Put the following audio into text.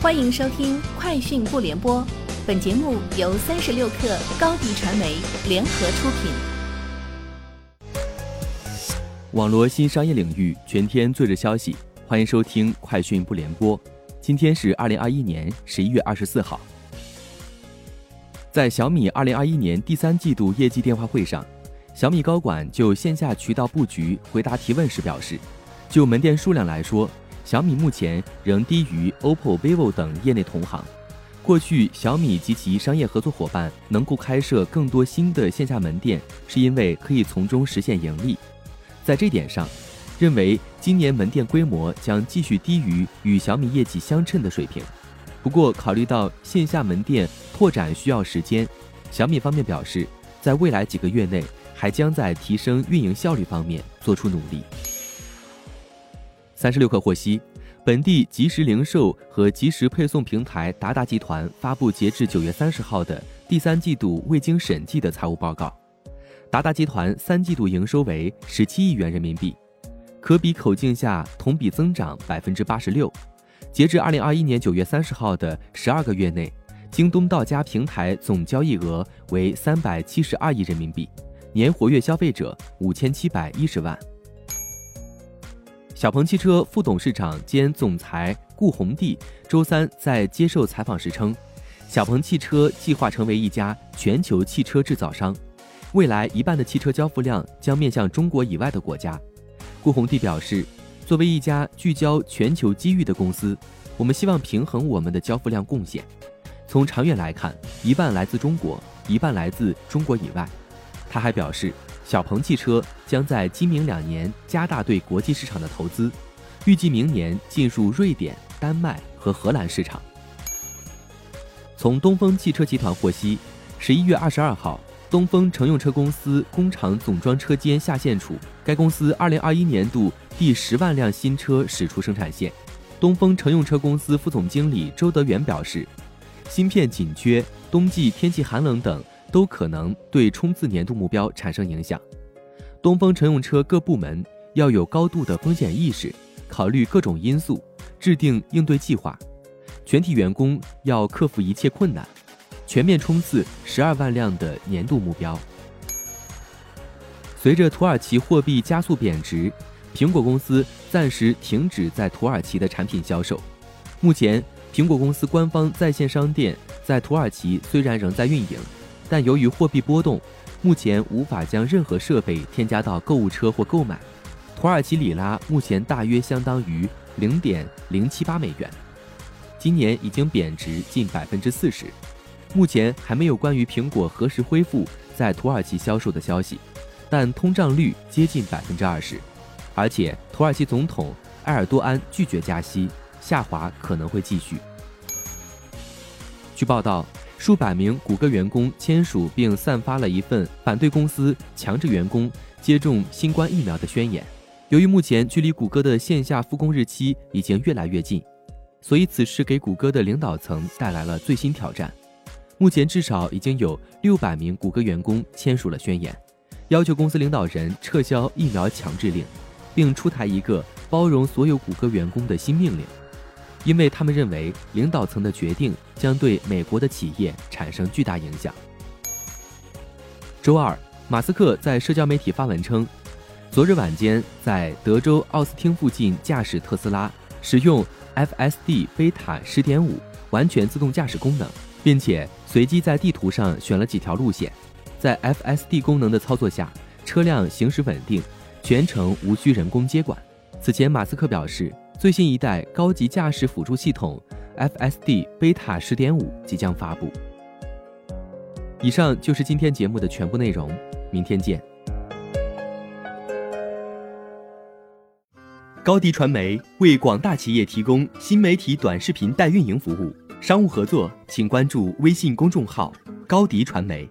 欢迎收听《快讯不联播》，本节目由三十六克高低传媒联合出品。网络新商业领域全天最热消息，欢迎收听《快讯不联播》。今天是二零二一年十一月二十四号。在小米二零二一年第三季度业绩电话会上，小米高管就线下渠道布局回答提问时表示，就门店数量来说。小米目前仍低于 OPPO、vivo 等业内同行。过去，小米及其商业合作伙伴能够开设更多新的线下门店，是因为可以从中实现盈利。在这点上，认为今年门店规模将继续低于与小米业绩相称的水平。不过，考虑到线下门店拓展需要时间，小米方面表示，在未来几个月内还将在提升运营效率方面做出努力。三十六氪获悉，本地即时零售和即时配送平台达达集团发布截至九月三十号的第三季度未经审计的财务报告。达达集团三季度营收为十七亿元人民币，可比口径下同比增长百分之八十六。截至二零二一年九月三十号的十二个月内，京东到家平台总交易额为三百七十二亿人民币，年活跃消费者五千七百一十万。小鹏汽车副董事长兼总裁顾宏棣周三在接受采访时称，小鹏汽车计划成为一家全球汽车制造商，未来一半的汽车交付量将面向中国以外的国家。顾宏棣表示，作为一家聚焦全球机遇的公司，我们希望平衡我们的交付量贡献。从长远来看，一半来自中国，一半来自中国以外。他还表示。小鹏汽车将在今明两年加大对国际市场的投资，预计明年进入瑞典、丹麦和荷兰市场。从东风汽车集团获悉，十一月二十二号，东风乘用车公司工厂总装车间下线处，该公司二零二一年度第十万辆新车驶出生产线。东风乘用车公司副总经理周德元表示，芯片紧缺、冬季天气寒冷等。都可能对冲刺年度目标产生影响。东风乘用车各部门要有高度的风险意识，考虑各种因素，制定应对计划。全体员工要克服一切困难，全面冲刺十二万辆的年度目标。随着土耳其货币加速贬值，苹果公司暂时停止在土耳其的产品销售。目前，苹果公司官方在线商店在土耳其虽然仍在运营。但由于货币波动，目前无法将任何设备添加到购物车或购买。土耳其里拉目前大约相当于零点零七八美元，今年已经贬值近百分之四十。目前还没有关于苹果何时恢复在土耳其销售的消息，但通胀率接近百分之二十，而且土耳其总统埃尔多安拒绝加息，下滑可能会继续。据报道。数百名谷歌员工签署并散发了一份反对公司强制员工接种新冠疫苗的宣言。由于目前距离谷歌的线下复工日期已经越来越近，所以此事给谷歌的领导层带来了最新挑战。目前至少已经有六百名谷歌员工签署了宣言，要求公司领导人撤销疫苗强制令，并出台一个包容所有谷歌员工的新命令。因为他们认为领导层的决定将对美国的企业产生巨大影响。周二，马斯克在社交媒体发文称，昨日晚间在德州奥斯汀附近驾驶特斯拉，使用 FSD 贝塔十点五完全自动驾驶功能，并且随机在地图上选了几条路线。在 FSD 功能的操作下，车辆行驶稳定，全程无需人工接管。此前，马斯克表示。最新一代高级驾驶辅助系统 FSD 贝塔十点五即将发布。以上就是今天节目的全部内容，明天见。高迪传媒为广大企业提供新媒体短视频代运营服务，商务合作请关注微信公众号高迪传媒。